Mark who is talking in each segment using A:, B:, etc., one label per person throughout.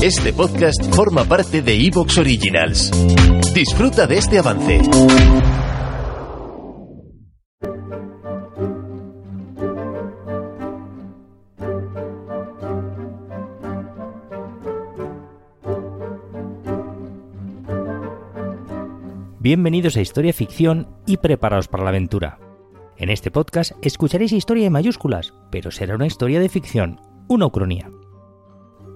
A: Este podcast forma parte de Evox Originals. Disfruta de este avance.
B: Bienvenidos a Historia Ficción y preparaos para la aventura. En este podcast escucharéis historia en mayúsculas, pero será una historia de ficción, una ucronía.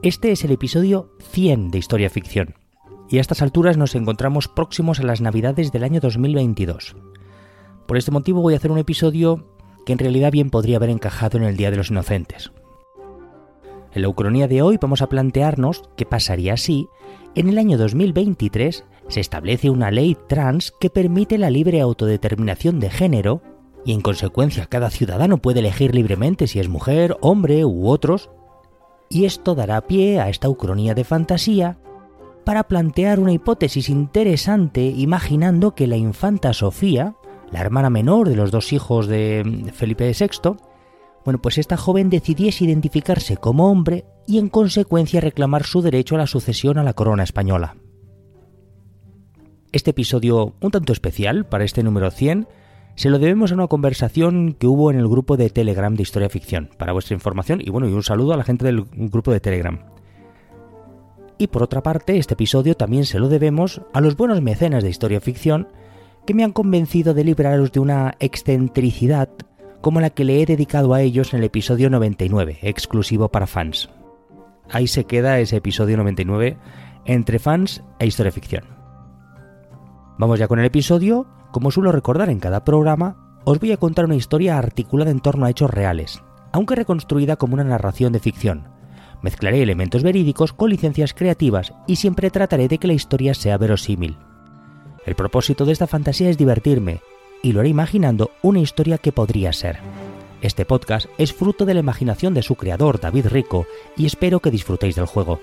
B: Este es el episodio 100 de Historia Ficción, y a estas alturas nos encontramos próximos a las Navidades del año 2022. Por este motivo voy a hacer un episodio que en realidad bien podría haber encajado en el Día de los Inocentes. En la Ucronía de hoy vamos a plantearnos qué pasaría si, en el año 2023, se establece una ley trans que permite la libre autodeterminación de género y en consecuencia cada ciudadano puede elegir libremente si es mujer, hombre u otros y esto dará pie a esta ucronía de fantasía para plantear una hipótesis interesante imaginando que la infanta Sofía, la hermana menor de los dos hijos de Felipe VI, bueno, pues esta joven decidiese identificarse como hombre y en consecuencia reclamar su derecho a la sucesión a la corona española. Este episodio un tanto especial para este número 100 se lo debemos a una conversación que hubo en el grupo de Telegram de Historia Ficción, para vuestra información y bueno, y un saludo a la gente del grupo de Telegram. Y por otra parte, este episodio también se lo debemos a los buenos mecenas de Historia Ficción que me han convencido de libraros de una excentricidad como la que le he dedicado a ellos en el episodio 99, exclusivo para fans. Ahí se queda ese episodio 99 entre fans e historia ficción. Vamos ya con el episodio como suelo recordar en cada programa, os voy a contar una historia articulada en torno a hechos reales, aunque reconstruida como una narración de ficción. Mezclaré elementos verídicos con licencias creativas y siempre trataré de que la historia sea verosímil. El propósito de esta fantasía es divertirme, y lo haré imaginando una historia que podría ser. Este podcast es fruto de la imaginación de su creador, David Rico, y espero que disfrutéis del juego.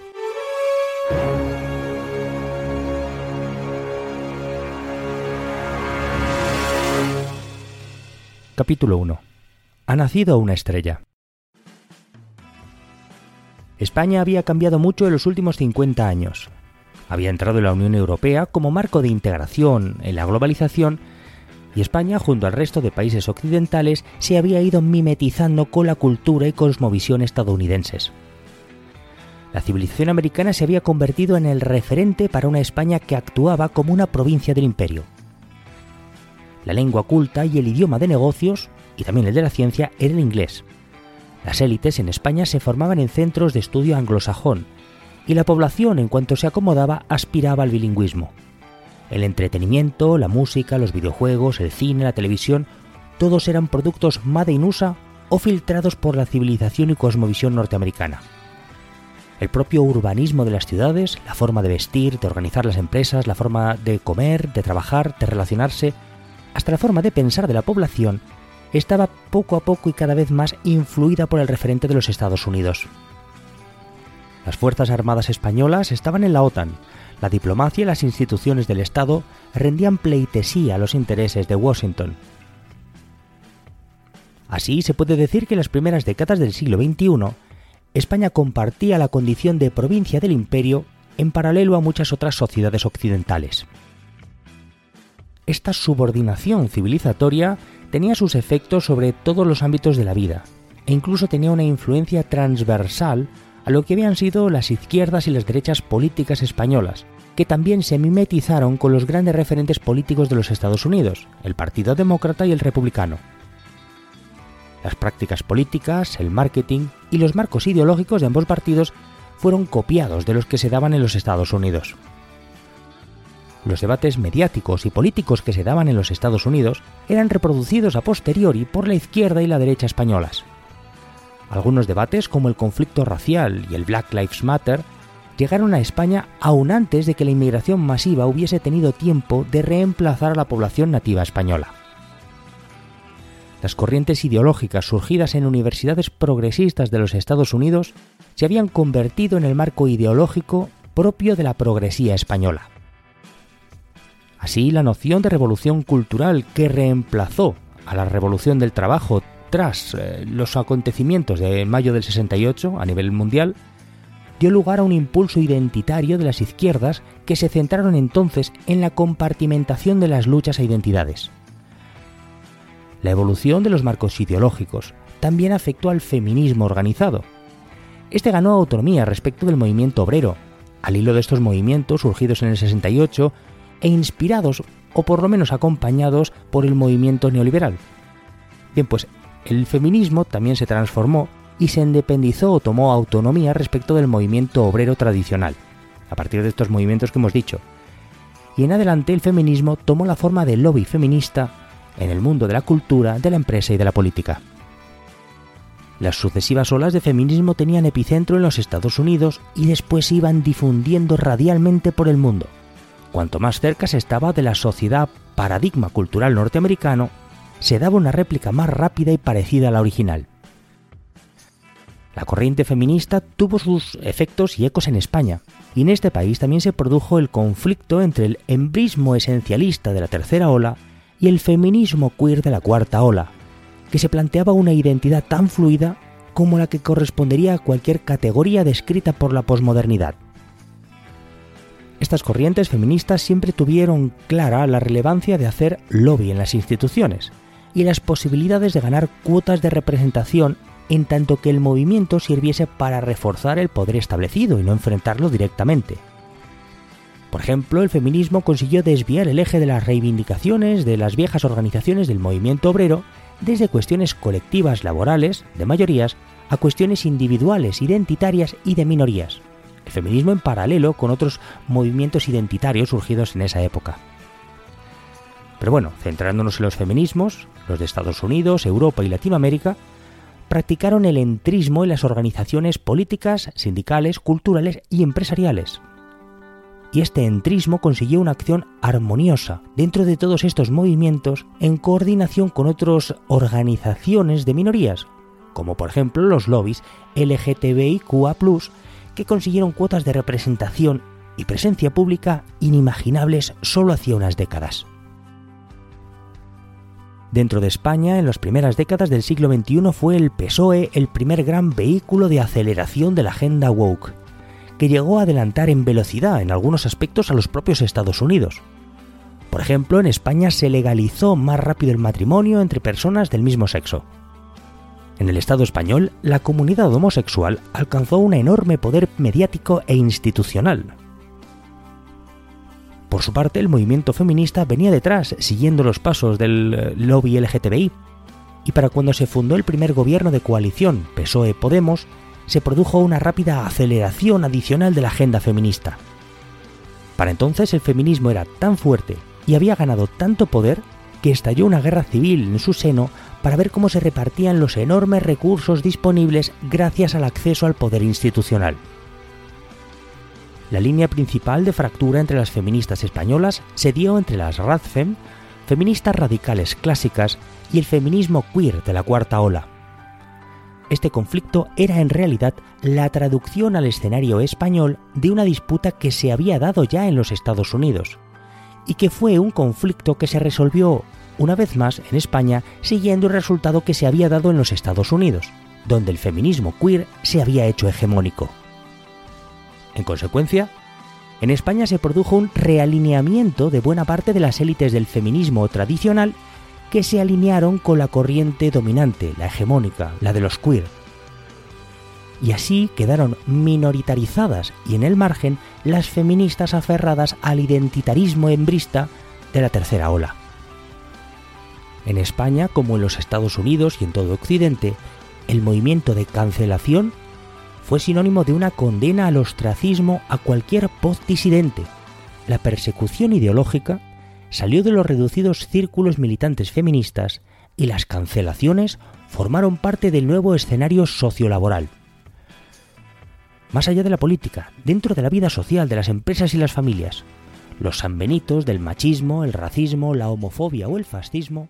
B: Capítulo 1. Ha nacido una estrella. España había cambiado mucho en los últimos 50 años. Había entrado en la Unión Europea como marco de integración en la globalización y España, junto al resto de países occidentales, se había ido mimetizando con la cultura y cosmovisión estadounidenses. La civilización americana se había convertido en el referente para una España que actuaba como una provincia del imperio la lengua culta y el idioma de negocios, y también el de la ciencia, era el inglés. Las élites en España se formaban en centros de estudio anglosajón, y la población, en cuanto se acomodaba, aspiraba al bilingüismo. El entretenimiento, la música, los videojuegos, el cine, la televisión, todos eran productos made in USA o filtrados por la civilización y cosmovisión norteamericana. El propio urbanismo de las ciudades, la forma de vestir, de organizar las empresas, la forma de comer, de trabajar, de relacionarse, hasta la forma de pensar de la población estaba poco a poco y cada vez más influida por el referente de los Estados Unidos. Las Fuerzas Armadas españolas estaban en la OTAN, la diplomacia y las instituciones del Estado rendían pleitesía a los intereses de Washington. Así se puede decir que en las primeras décadas del siglo XXI, España compartía la condición de provincia del imperio en paralelo a muchas otras sociedades occidentales esta subordinación civilizatoria tenía sus efectos sobre todos los ámbitos de la vida, e incluso tenía una influencia transversal a lo que habían sido las izquierdas y las derechas políticas españolas, que también se mimetizaron con los grandes referentes políticos de los Estados Unidos, el Partido Demócrata y el Republicano. Las prácticas políticas, el marketing y los marcos ideológicos de ambos partidos fueron copiados de los que se daban en los Estados Unidos los debates mediáticos y políticos que se daban en los Estados Unidos eran reproducidos a posteriori por la izquierda y la derecha españolas. Algunos debates, como el conflicto racial y el Black Lives Matter, llegaron a España aún antes de que la inmigración masiva hubiese tenido tiempo de reemplazar a la población nativa española. Las corrientes ideológicas surgidas en universidades progresistas de los Estados Unidos se habían convertido en el marco ideológico propio de la progresía española. Así, la noción de revolución cultural que reemplazó a la revolución del trabajo tras eh, los acontecimientos de mayo del 68 a nivel mundial dio lugar a un impulso identitario de las izquierdas que se centraron entonces en la compartimentación de las luchas e identidades. La evolución de los marcos ideológicos también afectó al feminismo organizado. Este ganó autonomía respecto del movimiento obrero, al hilo de estos movimientos surgidos en el 68 e inspirados o por lo menos acompañados por el movimiento neoliberal. Bien, pues el feminismo también se transformó y se independizó o tomó autonomía respecto del movimiento obrero tradicional, a partir de estos movimientos que hemos dicho. Y en adelante el feminismo tomó la forma de lobby feminista en el mundo de la cultura, de la empresa y de la política. Las sucesivas olas de feminismo tenían epicentro en los Estados Unidos y después iban difundiendo radialmente por el mundo. Cuanto más cerca se estaba de la sociedad paradigma cultural norteamericano, se daba una réplica más rápida y parecida a la original. La corriente feminista tuvo sus efectos y ecos en España, y en este país también se produjo el conflicto entre el embrismo esencialista de la tercera ola y el feminismo queer de la cuarta ola, que se planteaba una identidad tan fluida como la que correspondería a cualquier categoría descrita por la posmodernidad. Estas corrientes feministas siempre tuvieron clara la relevancia de hacer lobby en las instituciones y las posibilidades de ganar cuotas de representación en tanto que el movimiento sirviese para reforzar el poder establecido y no enfrentarlo directamente. Por ejemplo, el feminismo consiguió desviar el eje de las reivindicaciones de las viejas organizaciones del movimiento obrero desde cuestiones colectivas laborales, de mayorías, a cuestiones individuales, identitarias y de minorías. El feminismo en paralelo con otros movimientos identitarios surgidos en esa época. Pero bueno, centrándonos en los feminismos, los de Estados Unidos, Europa y Latinoamérica, practicaron el entrismo en las organizaciones políticas, sindicales, culturales y empresariales. Y este entrismo consiguió una acción armoniosa dentro de todos estos movimientos en coordinación con otras organizaciones de minorías, como por ejemplo los lobbies LGTBIQA, que consiguieron cuotas de representación y presencia pública inimaginables solo hacía unas décadas. Dentro de España, en las primeras décadas del siglo XXI fue el PSOE el primer gran vehículo de aceleración de la agenda woke, que llegó a adelantar en velocidad en algunos aspectos a los propios Estados Unidos. Por ejemplo, en España se legalizó más rápido el matrimonio entre personas del mismo sexo. En el Estado español, la comunidad homosexual alcanzó un enorme poder mediático e institucional, por su parte, el movimiento feminista venía detrás, siguiendo los pasos del eh, lobby LGTBI. Y para cuando se fundó el primer gobierno de coalición PSOE-Podemos, se produjo una rápida aceleración adicional de la agenda feminista. Para entonces el feminismo era tan fuerte y había ganado tanto poder que estalló una guerra civil en su seno para ver cómo se repartían los enormes recursos disponibles gracias al acceso al poder institucional. La línea principal de fractura entre las feministas españolas se dio entre las Radfem, feministas radicales clásicas, y el feminismo queer de la cuarta ola. Este conflicto era en realidad la traducción al escenario español de una disputa que se había dado ya en los Estados Unidos, y que fue un conflicto que se resolvió una vez más en España siguiendo el resultado que se había dado en los Estados Unidos, donde el feminismo queer se había hecho hegemónico. En consecuencia, en España se produjo un realineamiento de buena parte de las élites del feminismo tradicional que se alinearon con la corriente dominante, la hegemónica, la de los queer. Y así quedaron minoritarizadas y en el margen las feministas aferradas al identitarismo embrista de la tercera ola. En España, como en los Estados Unidos y en todo Occidente, el movimiento de cancelación fue sinónimo de una condena al ostracismo a cualquier post disidente. La persecución ideológica salió de los reducidos círculos militantes feministas y las cancelaciones formaron parte del nuevo escenario sociolaboral. Más allá de la política, dentro de la vida social de las empresas y las familias, los sanbenitos del machismo, el racismo, la homofobia o el fascismo